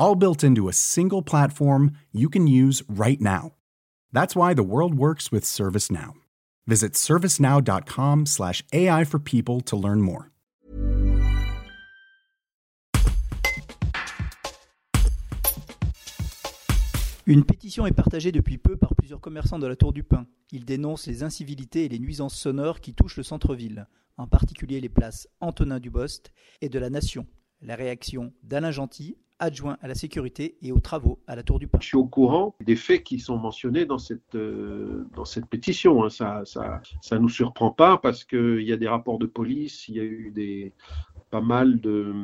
all built into a single platform you can use right now. That's why the world works with ServiceNow. Visit servicenow.com/slash AI for people to learn more. Une pétition est partagée depuis peu par plusieurs commerçants de la Tour du Pin. Ils dénoncent les incivilités et les nuisances sonores qui touchent le centre-ville, en particulier les places Antonin Dubost et de la Nation. La réaction d'Alain Gentil, adjoint à la sécurité et aux travaux à la Tour du Pin. Je suis au courant des faits qui sont mentionnés dans cette, euh, dans cette pétition. Hein. Ça ça, ça nous surprend pas parce qu'il y a des rapports de police, il y a eu des, pas mal de,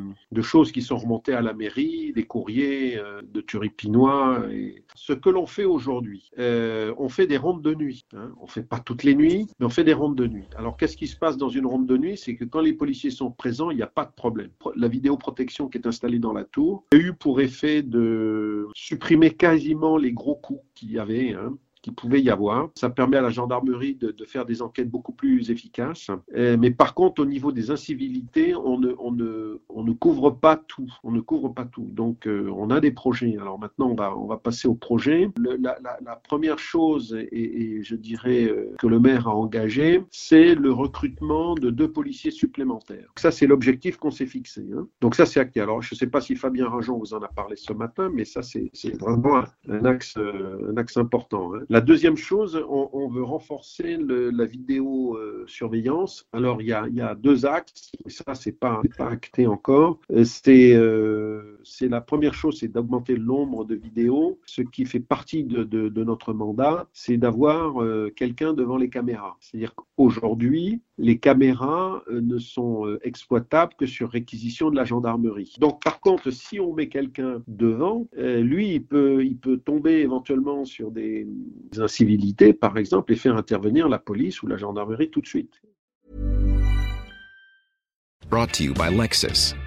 choses qui sont remontées à la mairie, des courriers euh, de Turipinois. Et ce que l'on fait aujourd'hui, euh, on fait des rondes de nuit. Hein. On fait pas toutes les nuits, mais on fait des rondes de nuit. Alors qu'est-ce qui se passe dans une ronde de nuit? C'est que quand les policiers sont présents, il n'y a pas de problème. La vidéoprotection qui est installée dans la tour a eu pour effet de supprimer quasiment les gros coups qu'il y avait. Hein pouvait y avoir. Ça permet à la gendarmerie de, faire des enquêtes beaucoup plus efficaces. Euh, mais par contre, au niveau des incivilités, on ne, couvre pas tout. On ne couvre pas tout. Donc, euh, on a des projets. Alors maintenant, on va, passer au projet. la, première chose, et, je dirais euh, que le maire a engagé, c'est le recrutement de deux policiers supplémentaires. Ça, c'est l'objectif qu'on s'est fixé. Hein. Donc ça, c'est acté. Alors, je ne sais pas si Fabien Rajon vous en a parlé ce matin, mais ça, c'est vraiment un axe, un axe important. Hein. La deuxième chose, on, veut renforcer la vidéo euh, surveillance. Alors il y a, deux axes, et ça c'est pas, pas acté encore. Euh, euh, c'est la première chose, c'est d'augmenter le nombre de vidéos. Ce qui fait partie de, notre mandat, c'est d'avoir quelqu'un devant les caméras. C'est-à-dire qu'aujourd'hui, les caméras ne sont exploitables que sur réquisition de la gendarmerie. Donc par contre, si on met quelqu'un devant, lui il peut, il peut tomber éventuellement sur des incivilités, par exemple, et faire intervenir la police ou la gendarmerie tout de suite. Brought to you by Lexus.